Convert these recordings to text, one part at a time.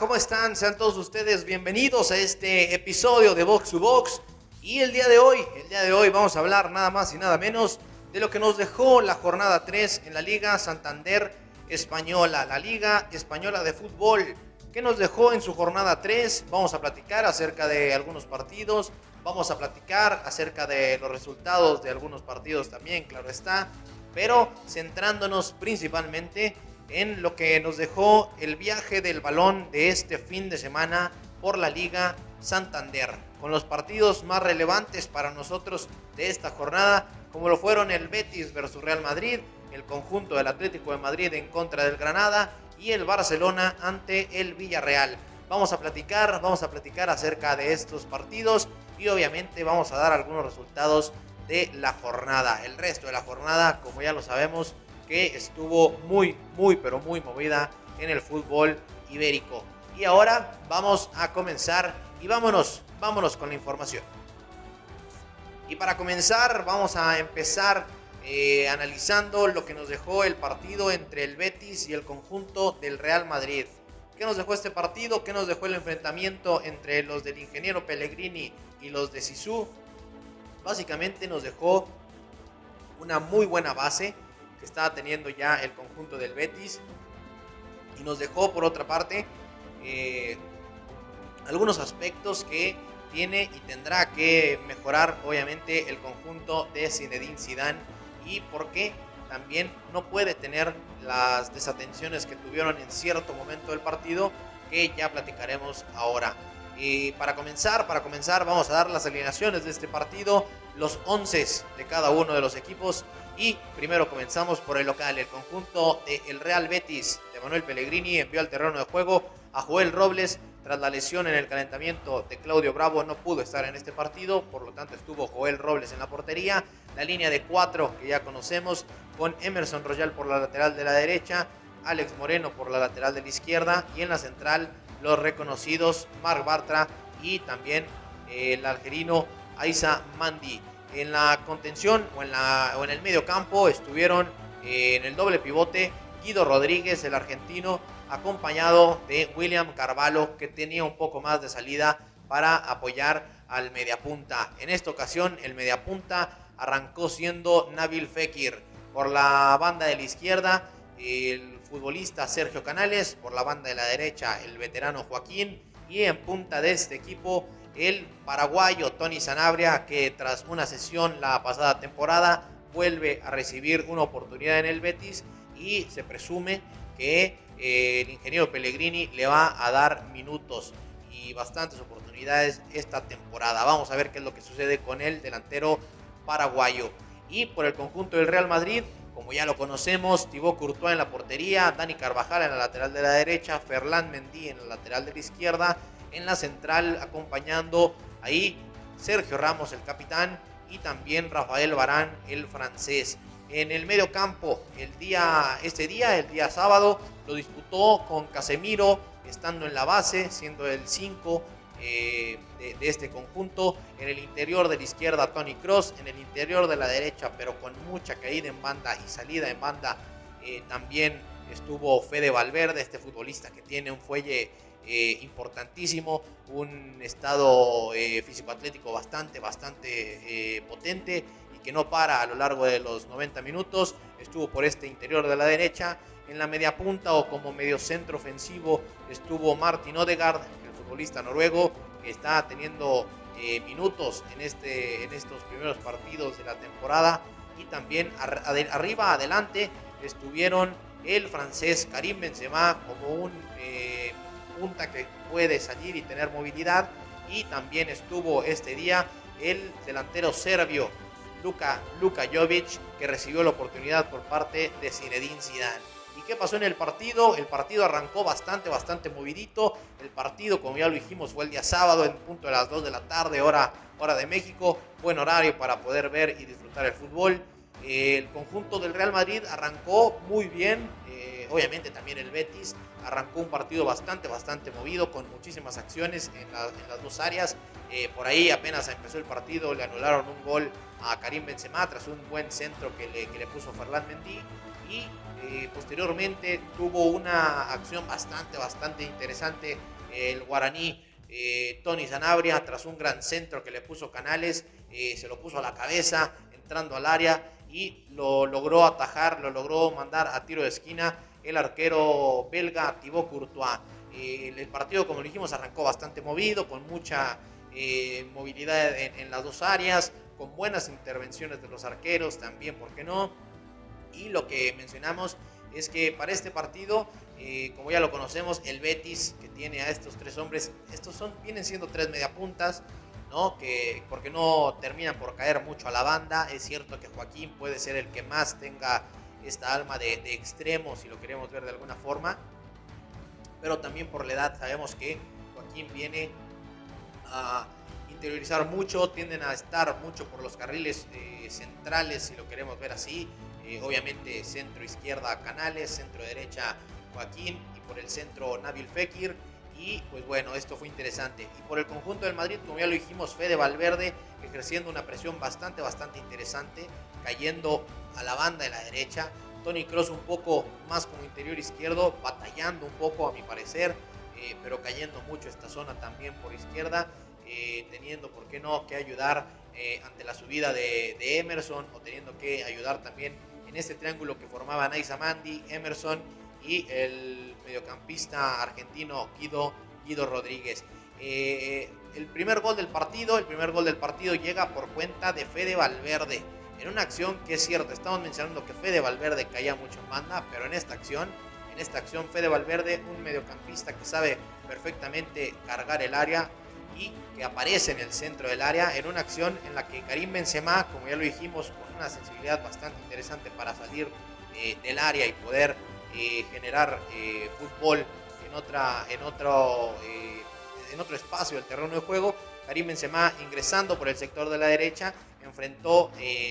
¿cómo están? Sean todos ustedes bienvenidos a este episodio de Box to Box. Y el día de hoy, el día de hoy vamos a hablar nada más y nada menos de lo que nos dejó la jornada 3 en la Liga Santander Española, la Liga Española de Fútbol. ¿Qué nos dejó en su jornada 3? Vamos a platicar acerca de algunos partidos, vamos a platicar acerca de los resultados de algunos partidos también, claro está, pero centrándonos principalmente en lo que nos dejó el viaje del balón de este fin de semana por la Liga Santander, con los partidos más relevantes para nosotros de esta jornada, como lo fueron el Betis versus Real Madrid, el conjunto del Atlético de Madrid en contra del Granada y el Barcelona ante el Villarreal. Vamos a platicar, vamos a platicar acerca de estos partidos y obviamente vamos a dar algunos resultados de la jornada. El resto de la jornada, como ya lo sabemos, que estuvo muy, muy, pero muy movida en el fútbol ibérico. Y ahora vamos a comenzar y vámonos, vámonos con la información. Y para comenzar vamos a empezar eh, analizando lo que nos dejó el partido entre el Betis y el conjunto del Real Madrid. ¿Qué nos dejó este partido? ¿Qué nos dejó el enfrentamiento entre los del ingeniero Pellegrini y los de Sisu? Básicamente nos dejó una muy buena base que estaba teniendo ya el conjunto del Betis. Y nos dejó, por otra parte, eh, algunos aspectos que tiene y tendrá que mejorar, obviamente, el conjunto de Zinedine Zidane. Y porque también no puede tener las desatenciones que tuvieron en cierto momento del partido, que ya platicaremos ahora. Y para comenzar, para comenzar, vamos a dar las alineaciones de este partido, los 11 de cada uno de los equipos y primero comenzamos por el local. El conjunto del Real Betis de Manuel Pellegrini envió al terreno de juego a Joel Robles tras la lesión en el calentamiento de Claudio Bravo. No pudo estar en este partido, por lo tanto estuvo Joel Robles en la portería. La línea de cuatro que ya conocemos con Emerson Royal por la lateral de la derecha, Alex Moreno por la lateral de la izquierda y en la central los reconocidos Marc Bartra y también el algerino Aiza Mandi. En la contención o en, la, o en el medio campo estuvieron eh, en el doble pivote Guido Rodríguez, el argentino, acompañado de William Carvalho, que tenía un poco más de salida para apoyar al mediapunta. En esta ocasión, el mediapunta arrancó siendo Nabil Fekir. Por la banda de la izquierda, el futbolista Sergio Canales. Por la banda de la derecha, el veterano Joaquín. Y en punta de este equipo, el paraguayo Tony Sanabria, que tras una sesión la pasada temporada vuelve a recibir una oportunidad en el Betis y se presume que eh, el ingeniero Pellegrini le va a dar minutos y bastantes oportunidades esta temporada. Vamos a ver qué es lo que sucede con el delantero paraguayo. Y por el conjunto del Real Madrid, como ya lo conocemos, Thibaut Courtois en la portería, Dani Carvajal en la lateral de la derecha, Ferland Mendy en la lateral de la izquierda en la central acompañando ahí Sergio Ramos, el capitán, y también Rafael Barán, el francés. En el medio campo, el día, este día, el día sábado, lo disputó con Casemiro, estando en la base, siendo el 5 eh, de, este conjunto. En el interior de la izquierda, Tony Cross. En el interior de la derecha, pero con mucha caída en banda y salida en banda, eh, también estuvo Fede Valverde, este futbolista que tiene un fuelle eh, importantísimo, un estado eh, físico-atlético bastante, bastante eh, potente y que no para a lo largo de los 90 minutos. Estuvo por este interior de la derecha, en la media punta o como medio centro ofensivo estuvo Martin Odegaard, el futbolista noruego, que está teniendo minutos en, este, en estos primeros partidos de la temporada. Y también arriba, adelante, estuvieron el francés Karim Benzema como un punta que puede salir y tener movilidad. Y también estuvo este día el delantero serbio Luka, Luka Jovic, que recibió la oportunidad por parte de Zinedine Zidane. ¿Y qué pasó en el partido? El partido arrancó bastante, bastante movidito. El partido, como ya lo dijimos, fue el día sábado en punto de las 2 de la tarde, hora, hora de México. Buen horario para poder ver y disfrutar el fútbol. El conjunto del Real Madrid arrancó muy bien, eh, obviamente también el Betis arrancó un partido bastante, bastante movido, con muchísimas acciones en, las dos áreas. Eh, por ahí apenas empezó el partido, le anularon un gol a Karim Benzema tras un buen centro que le, que le puso Ferland Mendy. y eh, posteriormente tuvo una acción bastante, bastante interesante el guaraní eh, Tony Zanabria tras un gran centro que le puso Canales, se lo puso a la cabeza entrando al área y lo logró atajar, lo logró mandar a tiro de esquina el arquero belga Thibaut Courtois. el partido, como dijimos, arrancó bastante movido, con mucha movilidad en las dos áreas, con buenas intervenciones de los arqueros también, ¿por qué no? Y lo que mencionamos es que para este partido, eh, como ya lo conocemos, el Betis que tiene a estos tres hombres, estos son, vienen siendo tres mediapuntas, ¿no? Que, porque no terminan por caer mucho a la banda. Es cierto que Joaquín puede ser el que más tenga esta alma de, extremo, si lo queremos ver de alguna forma. Pero también por la edad sabemos que Joaquín viene a interiorizar mucho, tienden a estar mucho por los carriles eh, centrales, si lo queremos ver así. Eh, obviamente centro izquierda Canales, centro derecha Joaquín y por el centro Nabil Fekir. Y pues bueno, esto fue interesante. Y por el conjunto del Madrid, como ya lo dijimos, Fede Valverde ejerciendo una presión bastante, bastante interesante, cayendo a la banda de la derecha. Tony Cross un poco más como interior izquierdo, batallando un poco a mi parecer, eh, pero cayendo mucho esta zona también por izquierda, eh, teniendo, ¿por qué no?, que ayudar ante la subida de, Emerson o teniendo que ayudar también en este triángulo que formaban Naisa Mandi, Emerson y el mediocampista argentino Guido, Guido Rodríguez. Eh, el primer gol del partido, el primer gol del partido llega por cuenta de Fede Valverde. En una acción que es cierto, estamos mencionando que Fede Valverde caía mucho en banda, pero en esta acción, en esta acción Fede Valverde, un mediocampista que sabe perfectamente cargar el área, y que aparece en el centro del área en una acción en la que Karim Benzema, como ya lo dijimos, con una sensibilidad bastante interesante para salir eh, del área y poder eh, generar eh, fútbol en, otra, en, otro, en otro espacio del terreno de juego. Karim Benzema ingresando por el sector de la derecha enfrentó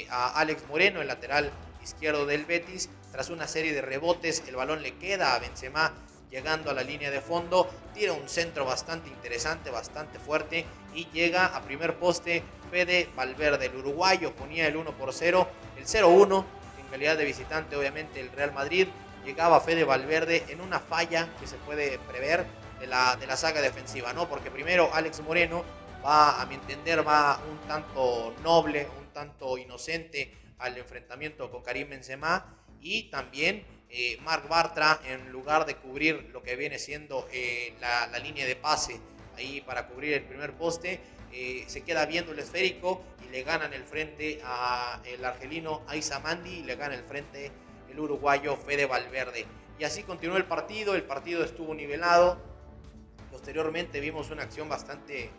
a Alex Moreno, el lateral izquierdo del Betis. Tras una serie de rebotes, el balón le queda a Benzema llegando a la línea de fondo, tira un centro bastante interesante, bastante fuerte y llega a primer poste Fede Valverde, el uruguayo ponía el 1 por 0, el 0-1 en calidad de visitante obviamente el Real Madrid, llegaba Fede Valverde en una falla que se puede prever de la, de la saga defensiva, ¿no? Porque primero Alex Moreno va, a mi entender, va un tanto noble, un tanto inocente al enfrentamiento con Karim Benzema y también eh, Marc Bartra, en lugar de cubrir lo que viene siendo eh, la, línea de pase ahí para cubrir el primer poste, eh, se queda viendo el esférico y le ganan el frente al argelino Aiza Mandi y le gana el frente el uruguayo Fede Valverde. Y así continuó el partido, el partido estuvo nivelado. Posteriormente vimos una acción bastante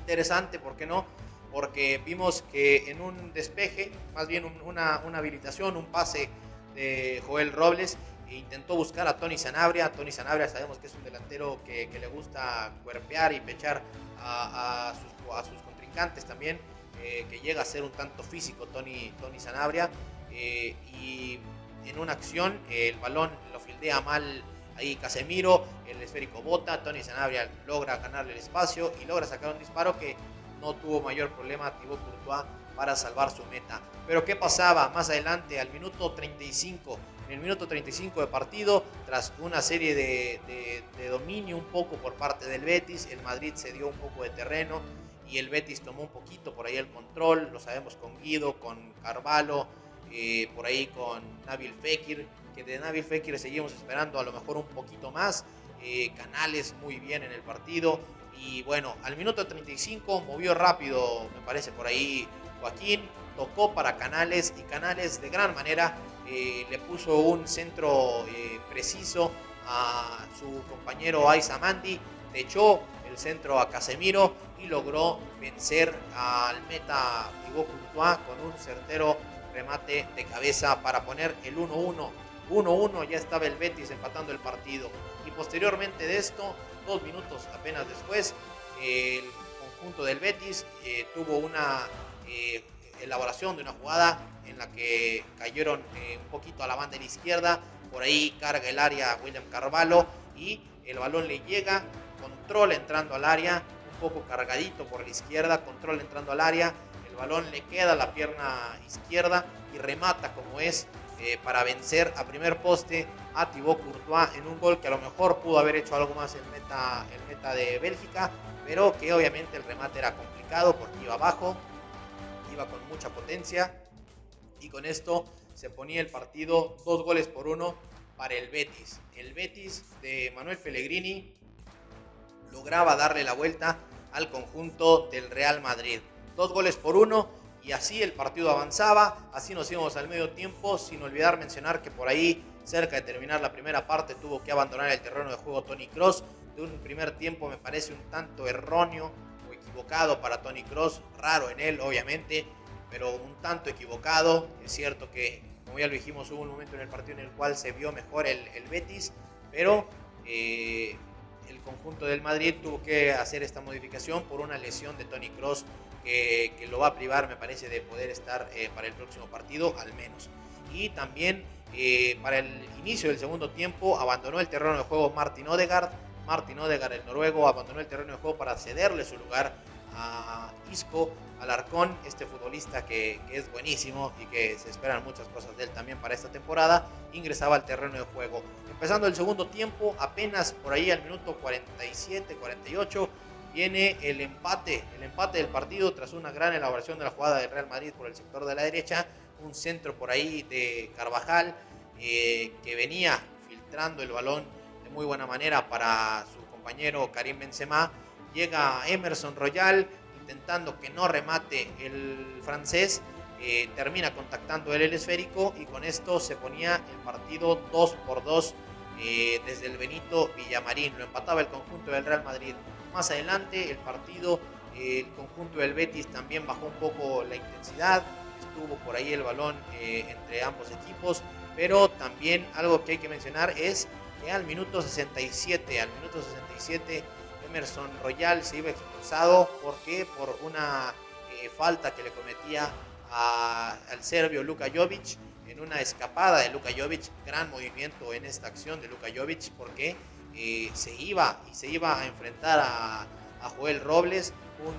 interesante, ¿por qué no? Porque vimos que en un despeje, más bien una, una habilitación, un pase de Joel Robles. E intentó buscar a Tony Sanabria. Tony Sanabria sabemos que es un delantero que, le gusta cuerpear y pechar a, sus, contrincantes también, eh, que llega a ser un tanto físico Tony, Tony Sanabria. Eh, y en una acción el balón lo fildea mal ahí Casemiro, el esférico bota, Tony Sanabria logra ganarle el espacio y logra sacar un disparo que no tuvo mayor problema Thibaut Courtois para salvar su meta. Pero ¿qué pasaba más adelante al minuto 35? En el minuto 35 de partido, tras una serie de, dominio un poco por parte del Betis, el Madrid se dio un poco de terreno y el Betis tomó un poquito por ahí el control, lo sabemos con Guido, con Carvalho, eh, por ahí con Nabil Fekir, que de Nabil Fekir seguimos esperando a lo mejor un poquito más, eh, Canales muy bien en el partido. Y bueno, al minuto 35 movió rápido, me parece por ahí Joaquín, tocó para Canales y Canales de gran manera eh, le puso un centro eh, preciso a su compañero Aiza Mandi, le echó el centro a Casemiro y logró vencer al meta Thibaut Courtois con un certero remate de cabeza para poner el 1-1. 1-1 ya estaba el Betis empatando el partido. Y posteriormente de esto, dos minutos apenas después, el conjunto del Betis eh, tuvo una eh, elaboración de una jugada en la que cayeron eh, un poquito a la banda de izquierda, por ahí carga el área William Carvalho y el balón le llega, control entrando al área, un poco cargadito por la izquierda, control entrando al área, el balón le queda a la pierna izquierda y remata como es eh, para vencer a primer poste a Thibaut Courtois en un gol que a lo mejor pudo haber hecho algo más el meta, el meta de Bélgica, pero que obviamente el remate era complicado porque iba abajo, iba con mucha potencia y con esto se ponía el partido dos goles por uno para el Betis. El Betis de Manuel Pellegrini lograba darle la vuelta al conjunto del Real Madrid. Dos goles por uno y así el partido avanzaba, así nos íbamos al medio tiempo, sin olvidar mencionar que por ahí, cerca de terminar la primera parte, tuvo que abandonar el terreno de juego Tony Cross. De un primer tiempo me parece un tanto erróneo o equivocado para Tony Cross, raro en él obviamente, pero un tanto equivocado. Es cierto que, como ya lo dijimos, hubo un momento en el partido en el cual se vio mejor el, Betis, pero eh, el conjunto del Madrid tuvo que hacer esta modificación por una lesión de Tony Cross que, lo va a privar, me parece, de poder estar eh, para el próximo partido, al menos. Y también eh, para el inicio del segundo tiempo abandonó el terreno de juego Martin Odegaard. Martin Odegaard, el noruego, abandonó el terreno de juego para cederle su lugar a Isco Alarcón, este futbolista que, que, es buenísimo y que se esperan muchas cosas de él también para esta temporada, ingresaba al terreno de juego. Empezando el segundo tiempo, apenas por ahí al minuto 47, 48, viene el empate, el empate del partido tras una gran elaboración de la jugada del Real Madrid por el sector de la derecha, un centro por ahí de Carvajal eh, que venía filtrando el balón de muy buena manera para su compañero Karim Benzema, llega Emerson Royal intentando que no remate el francés, eh, termina contactando él el esférico y con esto se ponía el partido 2 por 2 eh, desde el Benito Villamarín, lo empataba el conjunto del Real Madrid más adelante el partido, el conjunto del Betis también bajó un poco la intensidad, estuvo por ahí el balón eh, entre ambos equipos, pero también algo que hay que mencionar es que al minuto 67, al minuto 67 Emerson Royal se iba expulsado, ¿por qué? Por una eh, falta que le cometía al serbio Luka Jovic en una escapada de Luka Jovic, gran movimiento en esta acción de Luka Jovic, porque eh, se iba y se iba a enfrentar a, a Joel Robles, un,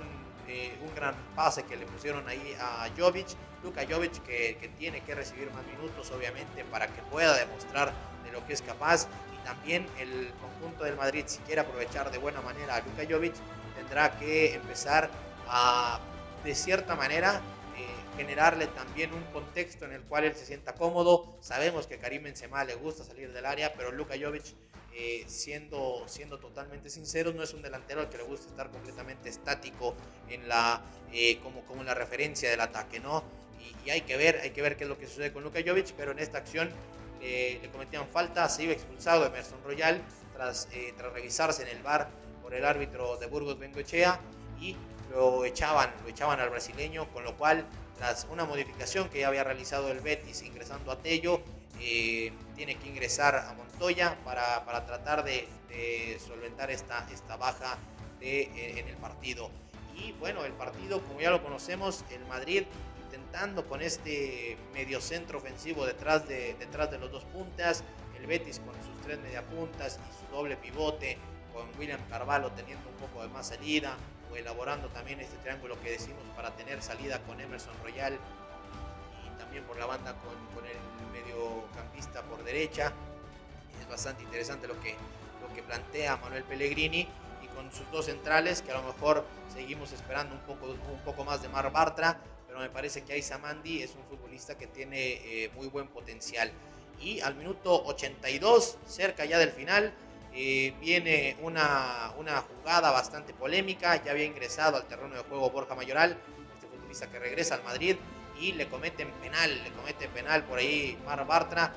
eh, un, gran pase que le pusieron ahí a Jovic, Luka Jovic que, que, tiene que recibir más minutos obviamente para que pueda demostrar de lo que es capaz y también el conjunto del Madrid si quiere aprovechar de buena manera a Luka Jovic tendrá que empezar a de cierta manera eh, generarle también un contexto en el cual él se sienta cómodo. Sabemos que Karim Benzema le gusta salir del área, pero Luka Jovic eh, siendo, siendo totalmente sinceros, no es un delantero al que le gusta estar completamente estático en la, eh, como, como la referencia del ataque, ¿no? Y, hay que ver, hay que ver qué es lo que sucede con Luka Jovic, pero en esta acción eh, le cometían falta, se iba expulsado Emerson Royal tras, tras revisarse en el bar por el árbitro de Burgos Bengoechea y lo echaban, lo echaban al brasileño, con lo cual tras una modificación que ya había realizado el Betis ingresando a Tello, eh, tiene que ingresar a Montoya para, para tratar de, solventar esta, esta baja de, eh, en el partido. Y bueno, el partido, como ya lo conocemos, el Madrid intentando con este medio centro ofensivo detrás de, detrás de los dos puntas, el Betis con sus tres mediapuntas y su doble pivote, con William Carvalho teniendo un poco de más salida, o elaborando también este triángulo que decimos para tener salida con Emerson Royal también por la banda con, con el mediocampista por derecha. Es bastante interesante lo que, lo que plantea Manuel Pellegrini y con sus dos centrales que a lo mejor seguimos esperando un poco, un poco más de Mar Bartra, pero me parece que Aisa Mandi es un futbolista que tiene eh, muy buen potencial. Y al minuto 82, cerca ya del final, eh, viene una, una jugada bastante polémica. Ya había ingresado al terreno de juego Borja Mayoral, este futbolista que regresa al Madrid y le cometen penal, le comete penal por ahí Mar Bartra,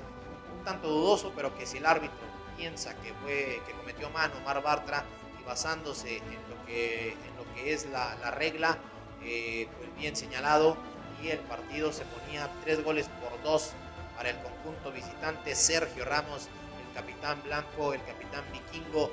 un tanto dudoso, pero que si el árbitro piensa que fue que cometió mano Mar Bartra y basándose en lo que, en lo que es la, la regla, eh, pues bien señalado y el partido se ponía tres goles por dos para el conjunto visitante Sergio Ramos, el capitán blanco, el capitán vikingo,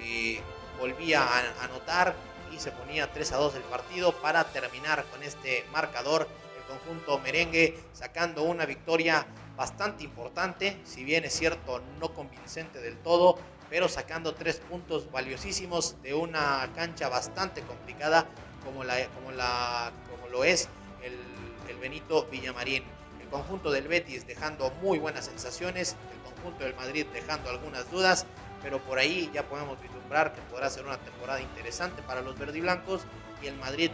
eh, volvía a anotar y se ponía 3 a 2 el partido para terminar con este marcador conjunto merengue sacando una victoria bastante importante, si bien es cierto no convincente del todo, pero sacando tres puntos valiosísimos de una cancha bastante complicada como, la, como, la, como lo es el, el Benito Villamarín. El conjunto del Betis dejando muy buenas sensaciones, el conjunto del Madrid dejando algunas dudas, pero por ahí ya podemos vislumbrar que podrá ser una temporada interesante para los verdiblancos y el Madrid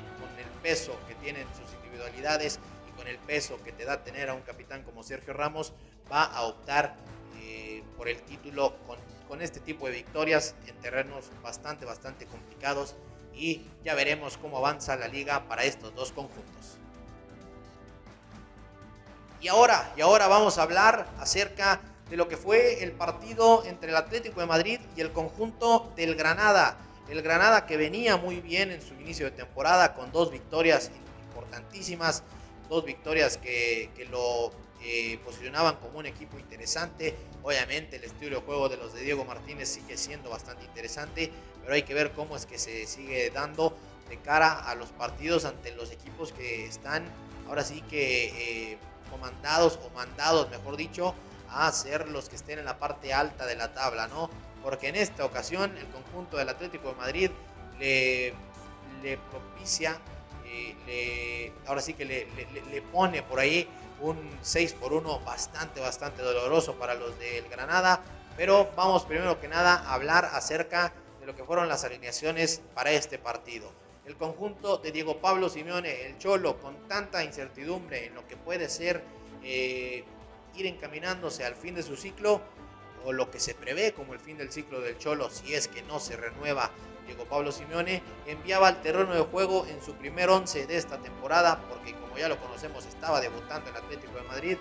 peso que tienen sus individualidades y con el peso que te da tener a un capitán como Sergio Ramos, va a optar eh, por el título con, con este tipo de victorias en terrenos bastante, bastante complicados y ya veremos cómo avanza la liga para estos dos conjuntos. Y ahora, y ahora vamos a hablar acerca de lo que fue el partido entre el Atlético de Madrid y el conjunto del Granada. El Granada que venía muy bien en su inicio de temporada con dos victorias importantísimas, dos victorias que, lo eh, posicionaban como un equipo interesante. Obviamente el estilo de juego de los de Diego Martínez sigue siendo bastante interesante, pero hay que ver cómo es que se sigue dando de cara a los partidos ante los equipos que están ahora sí que... Eh, comandados o mandados, mejor dicho, a ser los que estén en la parte alta de la tabla, ¿no? Porque en esta ocasión el conjunto del Atlético de Madrid le, propicia, eh, ahora sí que le, le, pone por ahí un 6 por 1 bastante, bastante doloroso para los del Granada. Pero vamos primero que nada a hablar acerca de lo que fueron las alineaciones para este partido el conjunto de Diego Pablo Simeone, el Cholo, con tanta incertidumbre en lo que puede ser eh, ir encaminándose al fin de su ciclo, o lo que se prevé como el fin del ciclo del Cholo, si es que no se renueva Diego Pablo Simeone, enviaba al terreno de juego en su primer once de esta temporada, porque como ya lo conocemos, estaba debutando el Atlético de Madrid,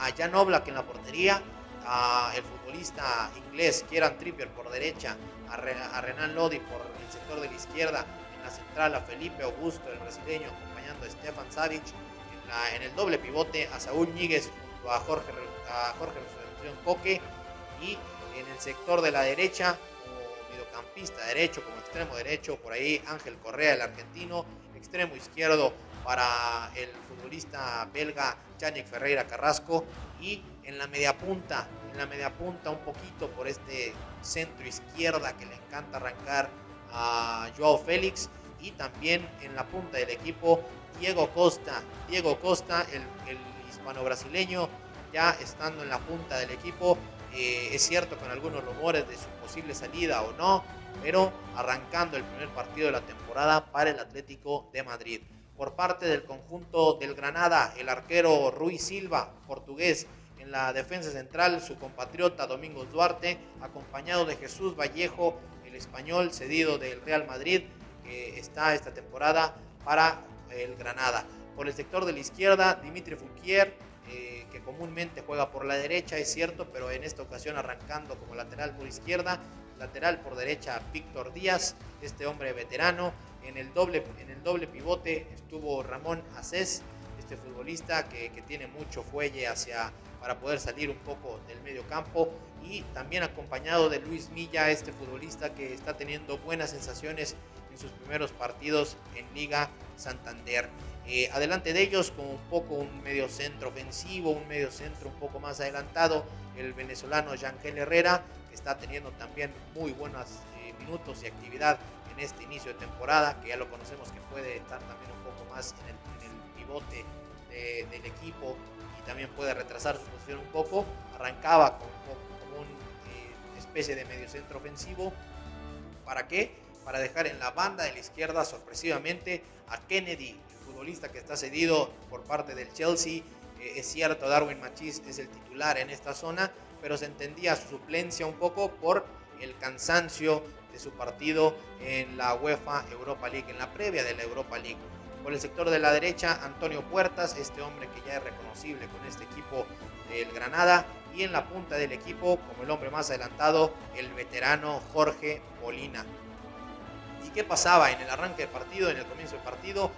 a Jan Oblak en la portería, a el futbolista inglés Kieran Trippier por derecha, a, Renan Lodi por el sector de la izquierda, la central a Felipe Augusto, el brasileño, acompañando a Stefan Savic. En, el doble pivote a Saúl Ñíguez junto a Jorge, a Jorge Coque. Y en el sector de la derecha, como mediocampista derecho, como extremo derecho, por ahí Ángel Correa, el argentino. Extremo izquierdo para el futbolista belga Yannick Ferreira Carrasco. Y en la media punta, en la media punta un poquito por este centro izquierda que le encanta arrancar a Joao Félix y también en la punta del equipo Diego Costa. Diego Costa, el, hispano-brasileño, ya estando en la punta del equipo. Eh, es cierto con algunos rumores de su posible salida o no, pero arrancando el primer partido de la temporada para el Atlético de Madrid. Por parte del conjunto del Granada, el arquero Ruiz Silva, portugués, en la defensa central, su compatriota Domingos Duarte, acompañado de Jesús Vallejo el español cedido del Real Madrid, que está esta temporada para el Granada. Por el sector de la izquierda, Dimitri Fouquier, eh, que comúnmente juega por la derecha, es cierto, pero en esta ocasión arrancando como lateral por izquierda, lateral por derecha Víctor Díaz, este hombre veterano. En el doble, en el doble pivote estuvo Ramón Acés, este futbolista que, que tiene mucho fuelle hacia, para poder salir un poco del medio campo y también acompañado de Luis Milla, este futbolista que está teniendo buenas sensaciones en sus primeros partidos en Liga Santander. Eh, adelante de ellos con un poco un medio centro ofensivo, un medio centro un poco más adelantado, el venezolano Yangel Herrera, que está teniendo también muy buenos eh, minutos y actividad en este inicio de temporada, que ya lo conocemos que puede estar también un poco más en el, pivote del equipo y también puede retrasar su posición un poco. Arrancaba con un poco especie de mediocentro ofensivo. ¿Para qué? Para dejar en la banda de la izquierda sorpresivamente a Kennedy, futbolista que está cedido por parte del Chelsea. Eh, es cierto, Darwin Machis es el titular en esta zona, pero se entendía su suplencia un poco por el cansancio de su partido en la UEFA Europa League, en la previa de la Europa League. Por el sector de la derecha, Antonio Puertas, este hombre que ya es reconocible con este equipo del Granada, y en la punta del equipo, como el hombre más adelantado, el veterano Jorge Molina. ¿Y qué pasaba en el arranque del partido, en el comienzo del partido?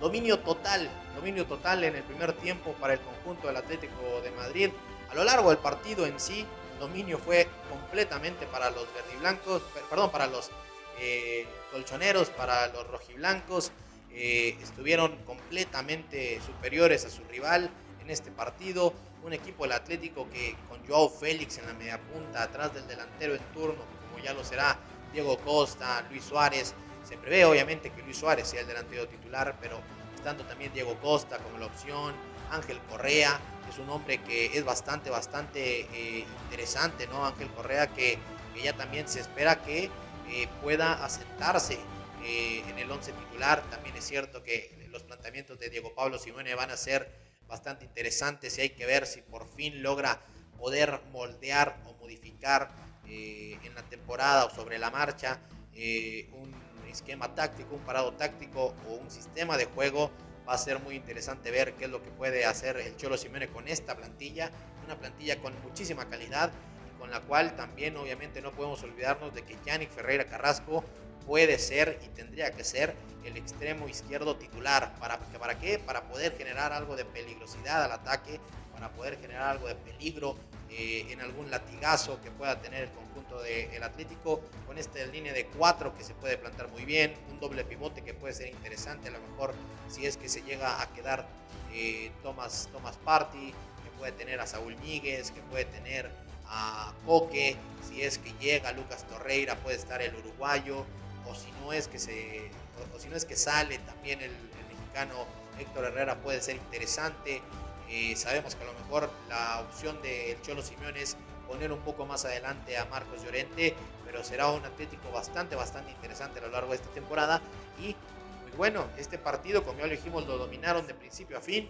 Dominio total, dominio total en el primer tiempo para el conjunto del Atlético de Madrid. A lo largo del partido en sí, el dominio fue completamente para los verdiblancos, perdón, para los eh, colchoneros, para los rojiblancos. Eh, estuvieron completamente superiores a su rival en este partido un equipo del Atlético que con Joao Félix en la media punta, atrás del delantero en turno, como ya lo será Diego Costa, Luis Suárez. Se prevé obviamente que Luis Suárez sea el delantero titular, pero estando también Diego Costa como la opción, Ángel Correa, es un hombre que es bastante, bastante eh, interesante, ¿no? Ángel Correa, que, ya también se espera que eh, pueda asentarse eh, en el 11 titular. También es cierto que los planteamientos de Diego Pablo Simone van a ser bastante interesantes y hay que ver si por fin logra poder moldear o modificar en la temporada o sobre la marcha un esquema táctico, un parado táctico o un sistema de juego Va a ser muy interesante ver qué es lo que puede hacer el Cholo Simeone con esta plantilla, una plantilla con muchísima calidad y con la cual también obviamente no podemos olvidarnos de que Yannick Ferreira Carrasco puede ser y tendría que ser el extremo izquierdo titular. ¿Para, ¿Para qué? Para poder generar algo de peligrosidad al ataque, para poder generar algo de peligro eh, en algún latigazo que pueda tener el conjunto del Atlético, con esta línea de cuatro que se puede plantar muy bien, un doble pivote que puede ser interesante, a lo mejor si es que se llega a quedar eh, Thomas, Party, que puede tener a Saúl Níguez, que puede tener a Coque, si es que llega Lucas Torreira puede estar el uruguayo, o si no es que se si no es que sale también el mexicano Héctor Herrera puede ser interesante. Eh, sabemos que a lo mejor la opción del Cholo Simeone es poner un poco más adelante a Marcos Llorente, pero será un Atlético bastante, bastante interesante a lo largo de esta temporada. Y muy bueno, este partido, como ya lo dijimos, lo dominaron de principio a fin.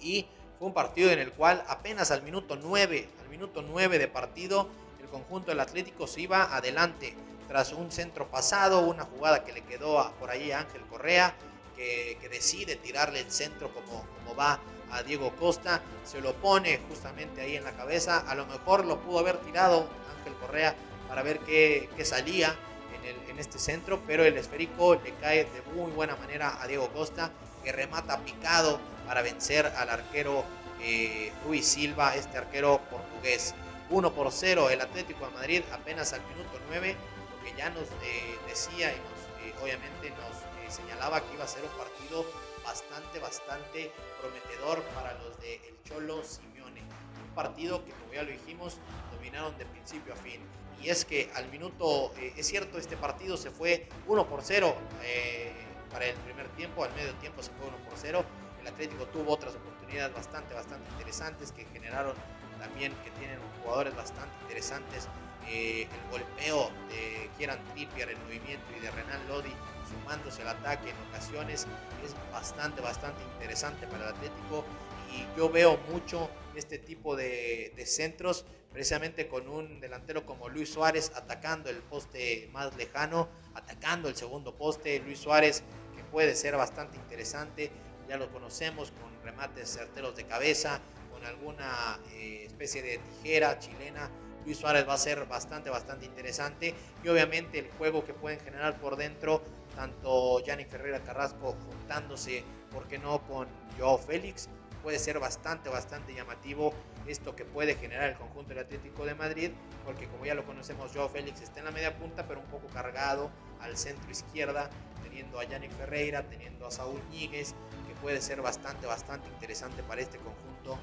Y fue un partido en el cual apenas al minuto 9, al minuto 9 de partido, el conjunto del Atlético se iba adelante tras un centro pasado, una jugada que le quedó por ahí a Ángel Correa, que, que decide tirarle el centro como, como va a Diego Costa, se lo pone justamente ahí en la cabeza, a lo mejor lo pudo haber tirado Ángel Correa para ver qué, salía en, en, este centro, pero el esférico le cae de muy buena manera a Diego Costa, que remata picado para vencer al arquero eh, Ruiz Silva, este arquero portugués. 1 por 0 el Atlético de Madrid apenas al minuto 9, lo que ya nos eh, decía y nos, eh, obviamente nos señalaba que iba a ser un partido bastante, bastante prometedor para los de El Cholo Simeone. Un partido que, como ya lo dijimos, dominaron de principio a fin. Y es que al minuto, eh, es cierto, este partido se fue 1 por 0 eh, para el primer tiempo, al medio tiempo se fue 1 por 0. El Atlético tuvo otras oportunidades bastante, bastante interesantes que generaron también que tienen jugadores bastante interesantes. Eh, el golpeo de Kieran Trippier, el movimiento y de Renan Lodi sumándose al ataque en ocasiones es bastante, bastante interesante para el Atlético. Y yo veo mucho este tipo de, centros precisamente con un delantero como Luis Suárez atacando el poste más lejano, atacando el segundo poste, Luis Suárez que puede ser bastante interesante, ya lo conocemos con remates certeros de cabeza, con alguna eh, especie de tijera chilena. Luis Suárez va a ser bastante, bastante interesante. Y obviamente el juego que pueden generar por dentro, tanto Yannick Ferreira Carrasco juntándose, ¿por qué no?, con Joao Félix, puede ser bastante, bastante llamativo esto que puede generar el conjunto del Atlético de Madrid, porque como ya lo conocemos, Joao Félix está en la media punta, pero un poco cargado al centro izquierda, teniendo a Yannick Ferreira, teniendo a Saúl Ñíguez, que puede ser bastante, bastante interesante para este conjunto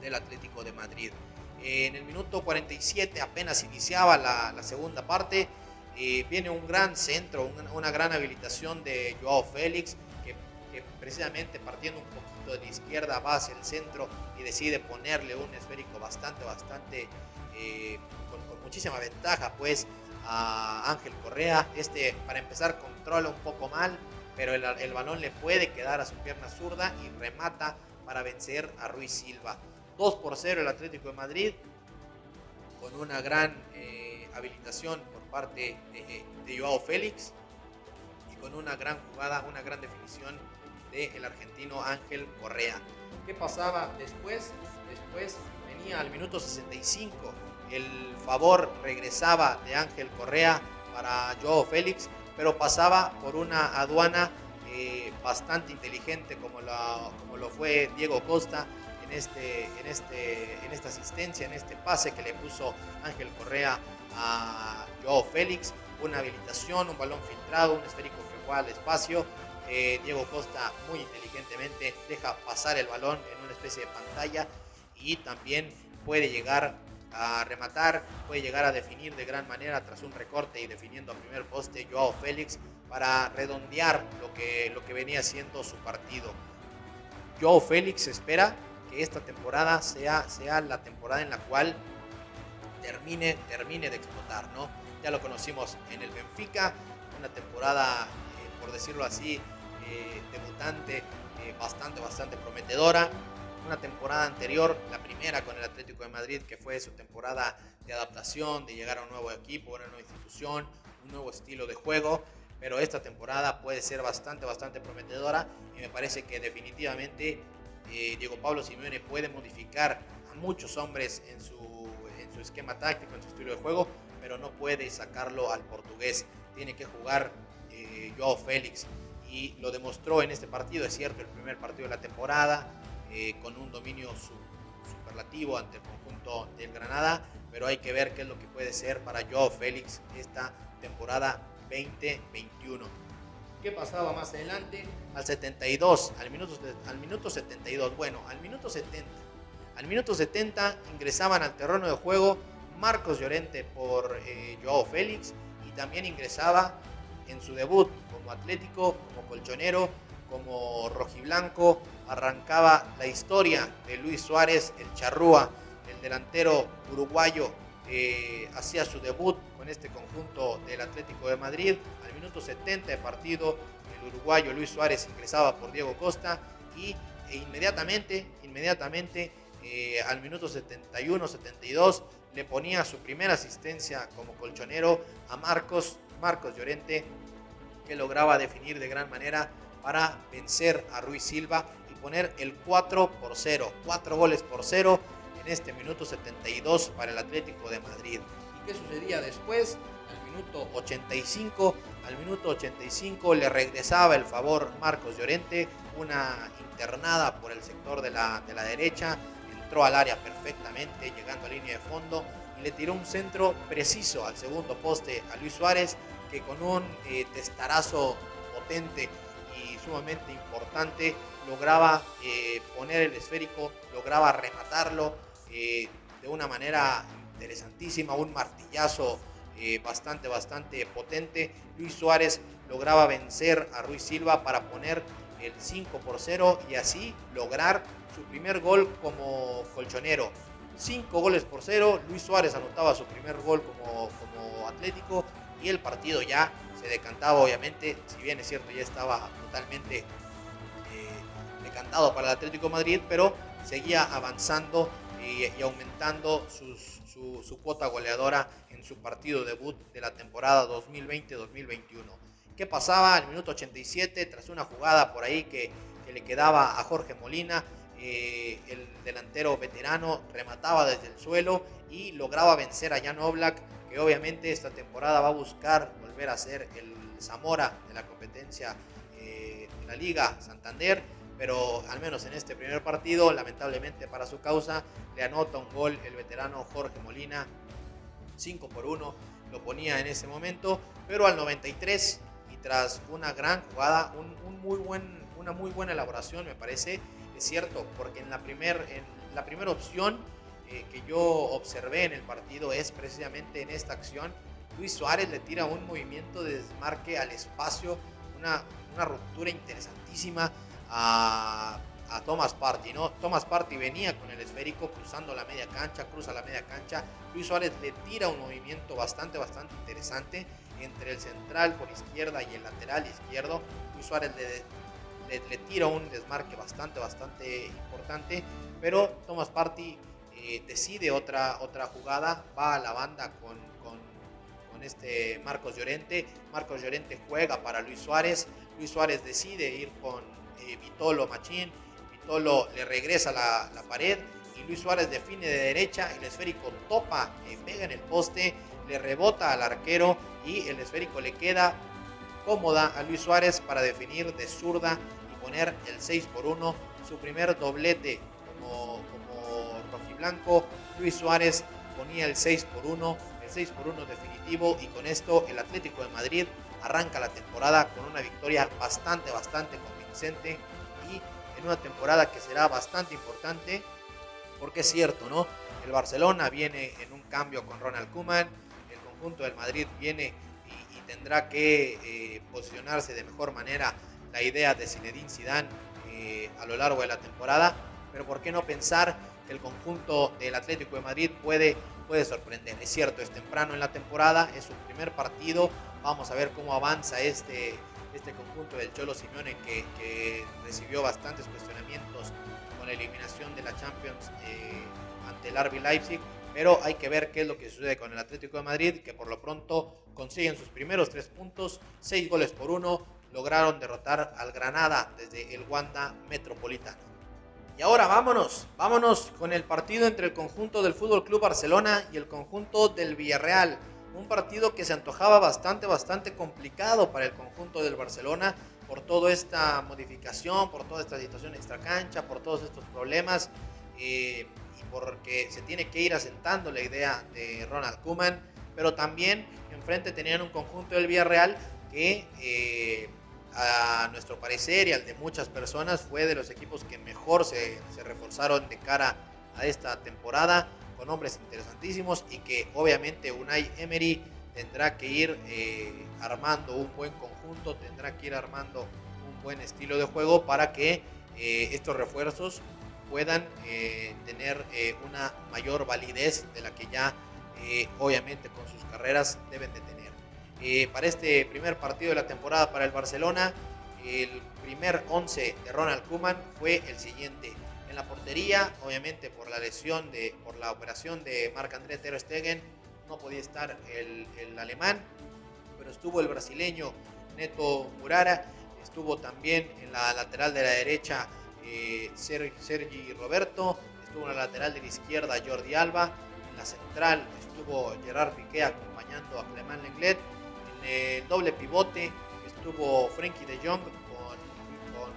del Atlético de Madrid. En el minuto 47 apenas iniciaba la, segunda parte. Eh, viene un gran centro, una, gran habilitación de Joao Félix, que, precisamente partiendo un poquito de la izquierda va hacia el centro y decide ponerle un esférico bastante, bastante, eh, con, muchísima ventaja, pues a Ángel Correa. Este, para empezar, controla un poco mal, pero el, balón le puede quedar a su pierna zurda y remata para vencer a Ruiz Silva. 2 por 0 el Atlético de Madrid, con una gran eh, habilitación parte de, Joao Félix y con una gran jugada, una gran definición del argentino Ángel Correa. ¿Qué pasaba después? Después venía al minuto 65, el favor regresaba de Ángel Correa para Joao Félix, pero pasaba por una aduana eh, bastante inteligente como, como lo fue Diego Costa, en, este, en, este, en esta asistencia, en este pase que le puso Ángel Correa a Joao Félix. Una habilitación, un balón filtrado, un esférico que fue al espacio. Eh, Diego Costa muy inteligentemente deja pasar el balón en una especie de pantalla y también puede llegar a rematar, puede llegar a definir de gran manera tras un recorte y definiendo a primer poste Joao Félix para redondear lo que, lo que venía siendo su partido. Joao Félix espera que esta temporada sea, sea la temporada en la cual termine, termine de explotar, ¿no? Ya lo conocimos en el Benfica, una temporada, eh, por decirlo así, eh, debutante, eh, bastante, bastante prometedora. Una temporada anterior, la primera con el Atlético de Madrid, que fue su temporada de adaptación, de llegar a un nuevo equipo, una nueva institución, un nuevo estilo de juego. Pero esta temporada puede ser bastante, bastante prometedora y me parece que definitivamente Diego Pablo Simeone puede modificar a muchos hombres en su esquema táctico, en su estilo de juego, pero no puede sacarlo al portugués. Tiene que jugar eh, Joao Félix y lo demostró en este partido, es cierto, el primer partido de la temporada, eh, con un dominio superlativo ante el conjunto del Granada, pero hay que ver qué es lo que puede ser para Joao Félix esta temporada 2021. ¿Qué pasaba más adelante? Al 72, al minuto, al minuto 72, bueno, al minuto 70 al minuto 70 ingresaban al terreno de juego Marcos Llorente por eh, Joao Félix y también ingresaba en su debut como atlético, como colchonero, como rojiblanco. Arrancaba la historia de Luis Suárez, el charrúa, el delantero uruguayo, eh, hacía su debut con este conjunto del Atlético de Madrid. Al minuto 70 de partido, el uruguayo Luis Suárez ingresaba por Diego Costa y e inmediatamente, inmediatamente eh, al minuto 71-72 le ponía su primera asistencia como colchonero a Marcos, Marcos Llorente, que lograba definir de gran manera para vencer a Ruiz Silva y poner el 4 por 0, 4 goles por 0 en este minuto 72 para el Atlético de Madrid. ¿Y qué sucedía después? Al minuto 85, al minuto 85 le regresaba el favor Marcos Llorente, una internada por el sector de la, de la derecha, entró al área perfectamente, llegando a línea de fondo y le tiró un centro preciso al segundo poste a Luis Suárez, que con un eh, testarazo potente y sumamente importante lograba eh, poner el esférico, lograba rematarlo eh, de una manera interesantísima, un martillazo bastante, bastante potente. Luis Suárez lograba vencer a Ruiz Silva para poner el 5 por 0 y así lograr su primer gol como colchonero. 5 goles por 0, Luis Suárez anotaba su primer gol como, como Atlético y el partido ya se decantaba obviamente, si bien es cierto ya estaba totalmente eh, decantado para el Atlético Madrid, pero seguía avanzando y, aumentando su, su, cuota goleadora en su partido debut de la temporada 2020-2021. ¿Qué pasaba al minuto 87 tras una jugada por ahí que, le quedaba a Jorge Molina? Eh, el delantero veterano remataba desde el suelo y lograba vencer a Jan Oblak, que obviamente esta temporada va a buscar volver a ser el Zamora de la competencia eh, de la Liga Santander, pero al menos en este primer partido, lamentablemente para su causa, le anota un gol el veterano Jorge Molina, 5 por 1, lo ponía en ese momento, pero al 93 y tras una gran jugada, un, muy buen, una muy buena elaboración me parece, es cierto, porque en la, primer, en la primera opción eh, que yo observé en el partido es precisamente en esta acción. Luis Suárez le tira un movimiento de desmarque al espacio, una, una ruptura interesantísima a, a Thomas Party. ¿no? Thomas Party venía con el esférico cruzando la media cancha, cruza la media cancha. Luis Suárez le tira un movimiento bastante, bastante interesante entre el central por izquierda y el lateral izquierdo. Luis Suárez le le, tira un desmarque bastante, bastante importante, pero Thomas Party eh, decide otra, otra jugada, va a la banda con, con, este Marcos Llorente, Marcos Llorente juega para Luis Suárez, Luis Suárez decide ir con eh, Vitolo Machín, Vitolo le regresa la, pared y Luis Suárez define de derecha, el esférico topa, eh, pega en el poste, le rebota al arquero y el esférico le queda cómoda a Luis Suárez para definir de zurda poner el 6 por 1, su primer doblete como, como rojiblanco. Luis Suárez ponía el 6 por 1, el 6 por 1 definitivo y con esto el Atlético de Madrid arranca la temporada con una victoria bastante, bastante convincente y en una temporada que será bastante importante porque es cierto, ¿no? El Barcelona viene en un cambio con Ronald Koeman, el conjunto del Madrid viene y, tendrá que eh, posicionarse de mejor manera la idea de Zinedine Zidane eh, a lo largo de la temporada, pero ¿por qué no pensar que el conjunto del Atlético de Madrid puede, puede sorprender? Es cierto, es temprano en la temporada, es su primer partido, vamos a ver cómo avanza este, este conjunto del Cholo Simeone que, que recibió bastantes cuestionamientos con la eliminación de la Champions eh, ante el RB Leipzig, pero hay que ver qué es lo que sucede con el Atlético de Madrid, que por lo pronto consiguen sus primeros tres puntos, seis goles por uno, lograron derrotar al Granada desde el Wanda Metropolitano. Y ahora vámonos, vámonos con el partido entre el conjunto del Fútbol Club Barcelona y el conjunto del Villarreal. Un partido que se antojaba bastante, bastante complicado para el conjunto del Barcelona por toda esta modificación, por toda esta situación extracancha, por todos estos problemas eh, y porque se tiene que ir asentando la idea de Ronald Koeman, pero también enfrente tenían un conjunto del Villarreal que eh, a nuestro parecer y al de muchas personas, fue de los equipos que mejor se, se reforzaron de cara a esta temporada, con hombres interesantísimos y que obviamente Unai Emery tendrá que ir eh, armando un buen conjunto, tendrá que ir armando un buen estilo de juego para que eh, estos refuerzos puedan eh, tener una mayor validez de la que ya obviamente con sus carreras deben de tener. Para este primer partido de la temporada para el Barcelona, el primer 11 de Ronald Koeman fue el siguiente. En la portería, obviamente por la lesión, de, por la operación de Marc-André Ter Stegen, no podía estar el, alemán, pero estuvo el brasileño Neto Murara, estuvo también en la lateral de la derecha eh, Sergi Roberto, estuvo en la lateral de la izquierda Jordi Alba, en la central estuvo Gerard Piqué acompañando a Clement Lenglet, el doble pivote estuvo Frankie de Jong con,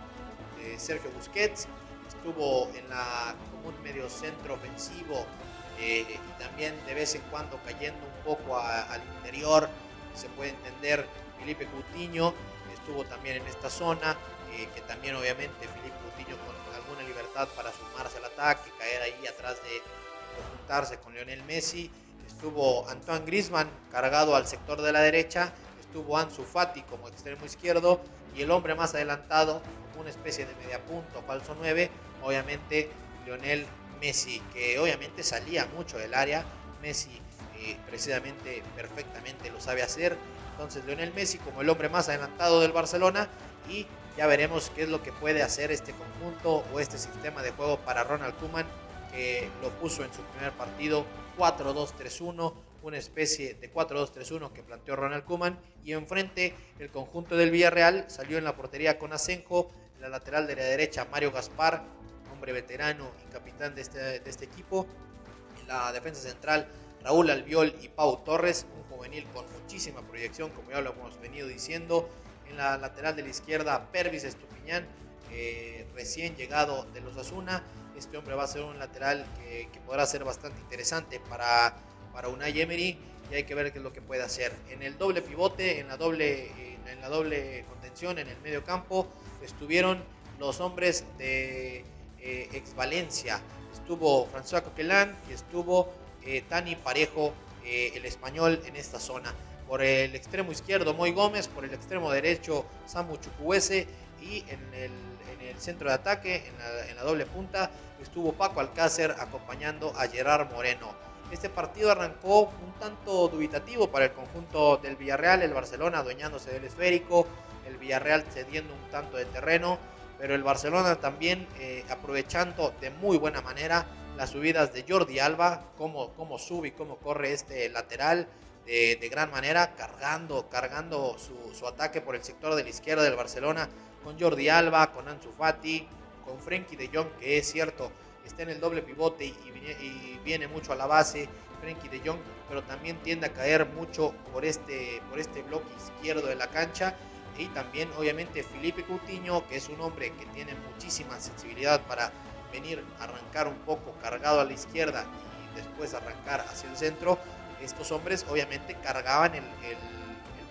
eh, Sergio Busquets, estuvo en la como medio centro ofensivo eh, y también de vez en cuando cayendo un poco al interior, se puede entender Felipe Coutinho, estuvo también en esta zona, eh, que también obviamente Felipe Coutinho con alguna libertad para sumarse al ataque, caer ahí atrás de juntarse con Lionel Messi. Estuvo Antoine Grisman cargado al sector de la derecha, estuvo Ansu Fati como extremo izquierdo y el hombre más adelantado, una especie de mediapunto, falso 9, obviamente Lionel Messi, que obviamente salía mucho del área, Messi eh, precisamente perfectamente lo sabe hacer, entonces Lionel Messi como el hombre más adelantado del Barcelona. Y ya veremos qué es lo que puede hacer este conjunto o este sistema de juego para Ronald Koeman que lo puso en su primer partido 4-2-3-1, una especie de 4-2-3-1 que planteó Ronald Koeman. Y enfrente, el conjunto del Villarreal salió en la portería con Asenjo, en la lateral de la derecha Mario Gaspar, hombre veterano y capitán de este, de este equipo. En la defensa central, Raúl Albiol y Pau Torres, un juvenil con muchísima proyección, como ya lo hemos venido diciendo. En la lateral de la izquierda, Pervis Estupiñán, eh, recién llegado de los Asuna este hombre va a ser un lateral que, podrá ser bastante interesante para, para Unai Emery y hay que ver qué es lo que puede hacer. En el doble pivote, en la doble, en la doble contención, en el medio campo, estuvieron los hombres de eh, ex Valencia. Estuvo François Coquelin y estuvo eh, Tani Parejo, eh, el español, en esta zona. Por el extremo izquierdo, Moy Gómez, por el extremo derecho, Samu Chukwueze y en el centro de ataque, en la, doble punta, estuvo Paco Alcácer acompañando a Gerard Moreno. Este partido arrancó un tanto dubitativo para el conjunto del Villarreal, el Barcelona adueñándose del esférico, el Villarreal cediendo un tanto de terreno, pero el Barcelona también eh, aprovechando de muy buena manera las subidas de Jordi Alba, cómo, cómo sube y cómo corre este lateral de, gran manera, cargando, cargando su, su ataque por el sector de la izquierda del Barcelona con Jordi Alba, con Ansu Fati, con Frenkie de Jong, que es cierto, está en el doble pivote y, viene mucho a la base, Frenkie de Jong, pero también tiende a caer mucho por este, por este bloque izquierdo de la cancha. Y también, obviamente, Felipe Coutinho, que es un hombre que tiene muchísima sensibilidad para venir a arrancar un poco cargado a la izquierda y después arrancar hacia el centro. Estos hombres, obviamente, cargaban el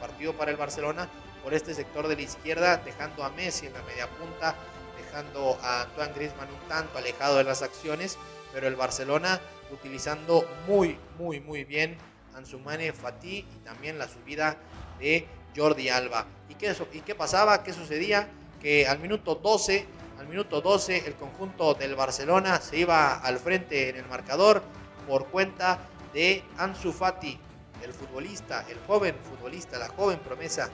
partido para el Barcelona por este sector de la izquierda, dejando a Messi en la media punta, dejando a Antoine Griezmann un tanto alejado de las acciones, pero el Barcelona utilizando muy, muy, muy bien Ansumane Fati y también la subida de Jordi Alba. ¿Y qué, ¿Y qué pasaba? ¿Qué sucedía? Que al minuto 12 al minuto 12 el conjunto del Barcelona se iba al frente en el marcador por cuenta de Ansu Fati, el futbolista, el joven futbolista, la joven promesa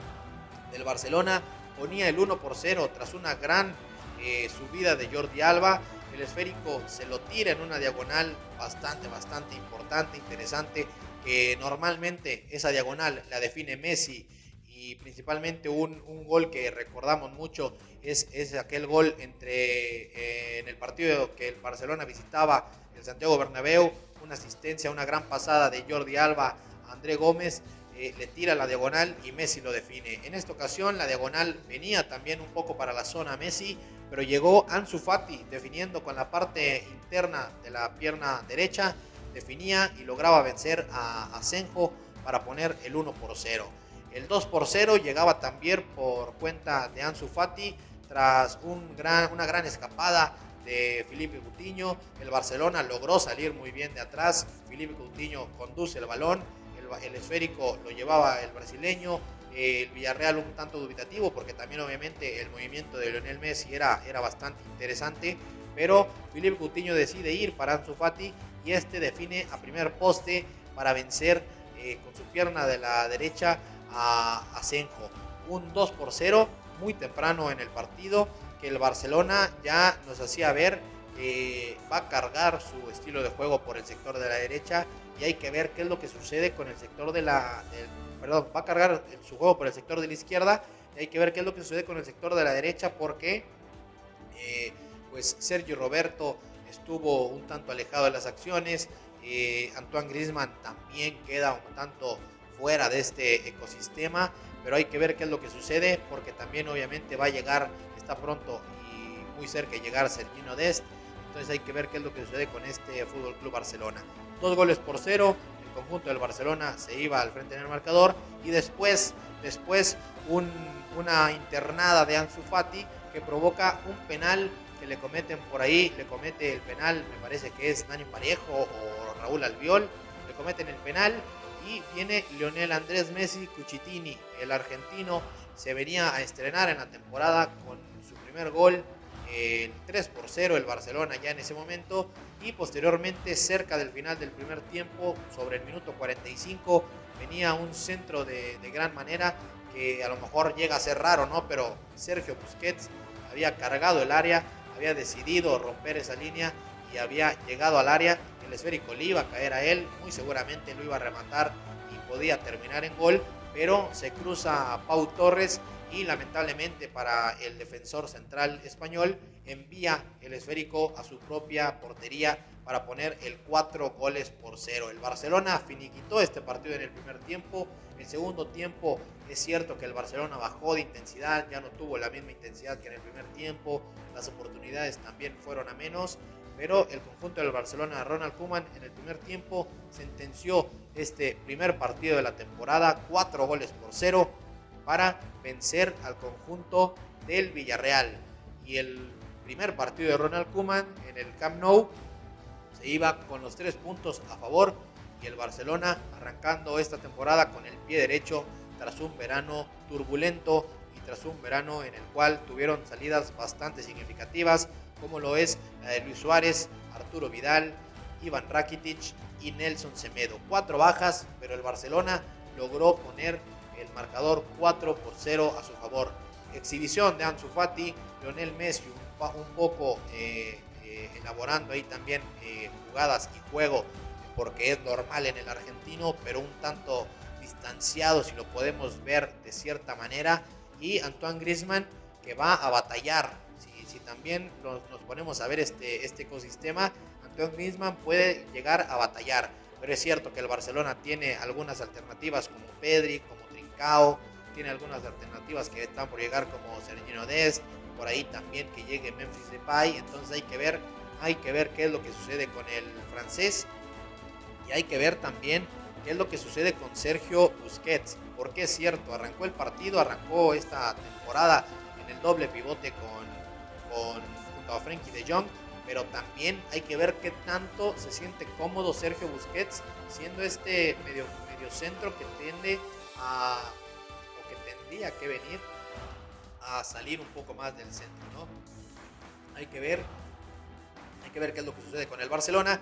del Barcelona, ponía el 1 por 0 tras una gran eh, subida de Jordi Alba. El esférico se lo tira en una diagonal bastante, bastante importante, interesante, que normalmente esa diagonal la define Messi principalmente un, un gol que recordamos mucho es, es aquel gol entre eh, en el partido que el Barcelona visitaba el Santiago Bernabéu, una asistencia, una gran pasada de Jordi Alba a André Gómez, eh, le tira la diagonal y Messi lo define. En esta ocasión la diagonal venía también un poco para la zona Messi, pero llegó Ansu Fati definiendo con la parte interna de la pierna derecha, definía y lograba vencer a Asenjo para poner el 1 por 0. El 2 por 0 llegaba también por cuenta de Ansu Fati tras un gran, una gran escapada de Felipe Coutinho. El Barcelona logró salir muy bien de atrás. Felipe Coutinho conduce el balón. El, esférico lo llevaba el brasileño. El Villarreal un tanto dubitativo porque también obviamente el movimiento de Lionel Messi era, era bastante interesante. Pero Felipe Coutinho decide ir para Ansu Fati y este define a primer poste para vencer eh, con su pierna de la derecha a Asenjo. Un 2 por 0 muy temprano en el partido que el Barcelona ya nos hacía ver que va a cargar su estilo de juego por el sector de la derecha y hay que ver qué es lo que sucede con el sector de la... perdón, va a cargar su juego por el sector de la izquierda y hay que ver qué es lo que sucede con el sector de la derecha porque eh, pues Sergio Roberto estuvo un tanto alejado de las acciones, eh, Antoine Griezmann también queda un tanto fuera de este ecosistema, pero hay que ver qué es lo que sucede porque también obviamente va a llegar, está pronto y muy cerca de llegar Sergino Dest, entonces hay que ver qué es lo que sucede con este Fútbol Club Barcelona. Dos goles por cero, el conjunto del Barcelona se iba al frente en el marcador y después, después un, una internada de Ansu Fati que provoca un penal que le cometen por ahí, le comete el penal, me parece que es Dani Parejo o Raúl Albiol, le cometen el penal y viene Lionel Andrés Messi Cuchitini, el argentino, se venía a estrenar en la temporada con su primer gol, el 3 por 0 el Barcelona ya en ese momento y posteriormente cerca del final del primer tiempo, sobre el minuto 45, venía un centro de, de gran manera que a lo mejor llega a ser raro, ¿no? Pero Sergio Busquets había cargado el área, había decidido romper esa línea y había llegado al área. El esférico le iba a caer a él, muy seguramente lo iba a rematar y podía terminar en gol, pero se cruza a Pau Torres y lamentablemente para el defensor central español envía el esférico a su propia portería para poner el 4 goles por 0. El Barcelona finiquitó este partido en el primer tiempo. En el segundo tiempo es cierto que el Barcelona bajó de intensidad, ya no tuvo la misma intensidad que en el primer tiempo. Las oportunidades también fueron a menos. Pero el conjunto del Barcelona, Ronald Koeman, en el primer tiempo sentenció este primer partido de la temporada, 4 goles por 0 para vencer al conjunto del Villarreal. Y el primer partido de Ronald Koeman en el Camp Nou se iba con los tres puntos a favor y el Barcelona arrancando esta temporada con el pie derecho tras un verano turbulento y tras un verano en el cual tuvieron salidas bastante significativas como lo es la de Luis Suárez, Arturo Vidal, Iván Rakitic y Nelson Semedo. Cuatro bajas, pero el Barcelona logró poner el marcador 4 por 0 a su favor. Exhibición de Ansu Fati, Lionel Messi un, poco eh, eh, elaborando ahí también eh, jugadas y juego, porque es normal en el argentino, pero un tanto distanciado si lo podemos ver de cierta manera. Y Antoine Griezmann que va a batallar. También nos, ponemos a ver este, este ecosistema, Antoine Griezmann puede llegar a batallar. Pero es cierto que el Barcelona tiene algunas alternativas como Pedri, como Trincao, tiene algunas alternativas que están por llegar como Sergio Dest, por ahí también que llegue Memphis Depay, entonces hay que ver, hay que ver qué es lo que sucede con el francés y hay que ver también qué es lo que sucede con Sergio Busquets, porque es cierto, arrancó el partido, arrancó esta temporada en el doble pivote con, junto a Frankie de Jong, pero también hay que ver qué tanto se siente cómodo Sergio Busquets siendo este medio, medio centro que tiende a, o que tendría que venir a salir un poco más del centro, ¿no? Hay que ver, hay que ver qué es lo que sucede con el Barcelona,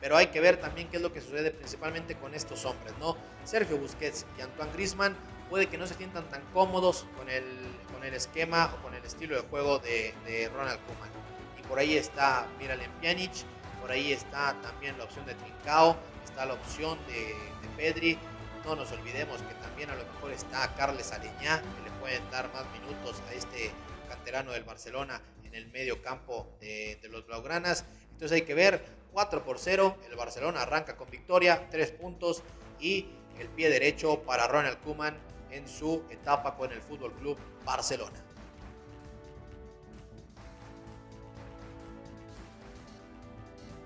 pero hay que ver también qué es lo que sucede principalmente con estos hombres, ¿no? Sergio Busquets y Antoine Griezmann puede que no se sientan tan cómodos con el, con el esquema o con el estilo de juego de, Ronald Koeman. Y por ahí está Miralem Pjanic, por ahí está también la opción de Trincao, está la opción de, Pedri. No nos olvidemos que también a lo mejor está Carles Aleñá, que le pueden dar más minutos a este canterano del Barcelona en el medio campo de, de los Blaugranas. Entonces hay que ver, 4 por 0, el Barcelona arranca con victoria, 3 puntos y el pie derecho para Ronald Koeman en su etapa con el Fútbol Club Barcelona.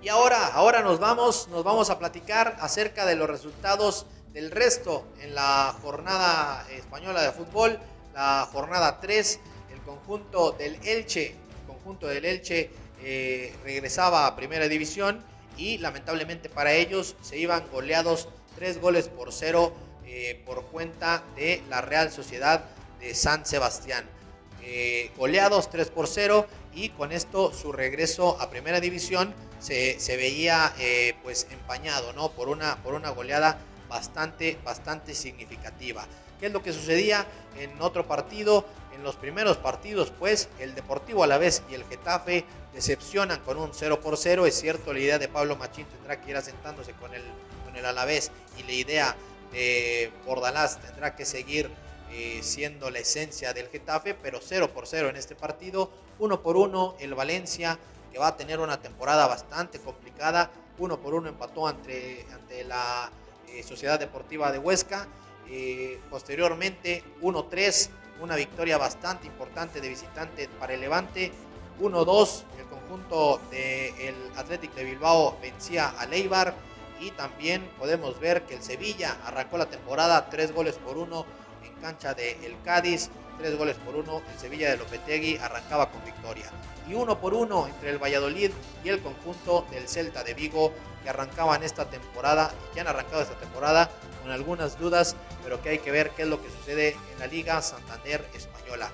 Y ahora, ahora nos vamos, nos vamos a platicar acerca de los resultados del resto en la jornada española de fútbol, la jornada 3, el conjunto del Elche, el conjunto del Elche eh, regresaba a primera división y lamentablemente para ellos se iban goleados 3 goles por 0 eh, por cuenta de la Real Sociedad de San Sebastián. Eh, goleados 3 por 0 y con esto su regreso a primera división se, veía eh, pues empañado ¿no? por, una, por una goleada bastante, bastante significativa. ¿Qué es lo que sucedía en otro partido? En los primeros partidos, pues, el Deportivo Alavés y el Getafe decepcionan con un 0 por 0. Es cierto, la idea de Pablo Machín tendrá que ir asentándose con el, con el Alavés y la idea de Bordalás tendrá que seguir eh, siendo la esencia del Getafe, pero 0 por 0 en este partido. 1 por 1 el Valencia, que va a tener una temporada bastante complicada. 1 por 1 empató ante, la eh, Sociedad Deportiva de Huesca. Eh, posteriormente 1-3, una victoria bastante importante de visitante para el Levante. 1-2, el conjunto del Athletic de Bilbao vencía a Leibar. Y también podemos ver que el Sevilla arrancó la temporada 3 goles por 1 en cancha de El Cádiz. 3 goles por 1, el Sevilla de Lopetegui arrancaba con victoria. Y 1 por 1 entre el Valladolid y el conjunto del Celta de Vigo que arrancaban esta temporada y que han arrancado esta temporada con algunas dudas, pero que hay que ver qué es lo que sucede en la Liga Santander Española.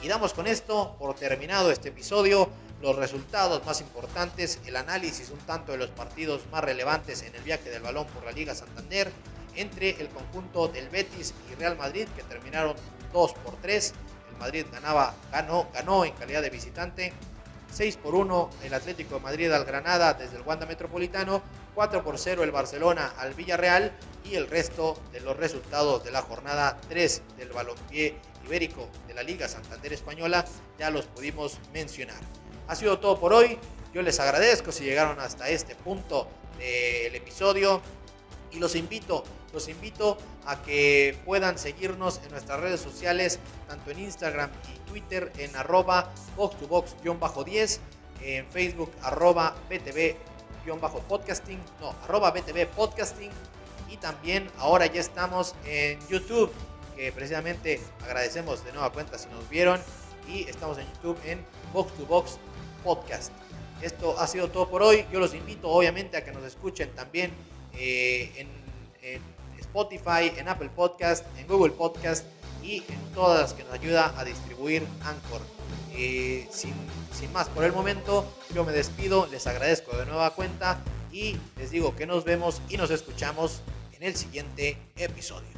Y damos con esto por terminado este episodio, los resultados más importantes, el análisis un tanto de los partidos más relevantes en el viaje del balón por la Liga Santander entre el conjunto del Betis y Real Madrid que terminaron 2 por 3. El Madrid ganaba, ganó, ganó en calidad de visitante. 6 por 1 el Atlético de Madrid al Granada desde el Wanda Metropolitano. 4 por 0 el Barcelona al Villarreal. Y el resto de los resultados de la jornada 3 del balompié ibérico de la Liga Santander Española ya los pudimos mencionar. Ha sido todo por hoy. Yo les agradezco si llegaron hasta este punto del episodio. Y los invito, los invito a que puedan seguirnos en nuestras redes sociales, tanto en Instagram y Twitter en arroba box2box-10, en Facebook arroba btv-podcasting, no, arroba btv podcasting y también ahora ya estamos en YouTube, que precisamente agradecemos de nueva cuenta si nos vieron. Y estamos en YouTube en Box2Box Podcast. Esto ha sido todo por hoy. Yo los invito obviamente a que nos escuchen también eh, en, Spotify, en Apple Podcast, en Google Podcast y en todas las que nos ayuda a distribuir Anchor. Eh, sin, sin más por el momento, yo me despido, les agradezco de nueva cuenta y les digo que nos vemos y nos escuchamos en el siguiente episodio.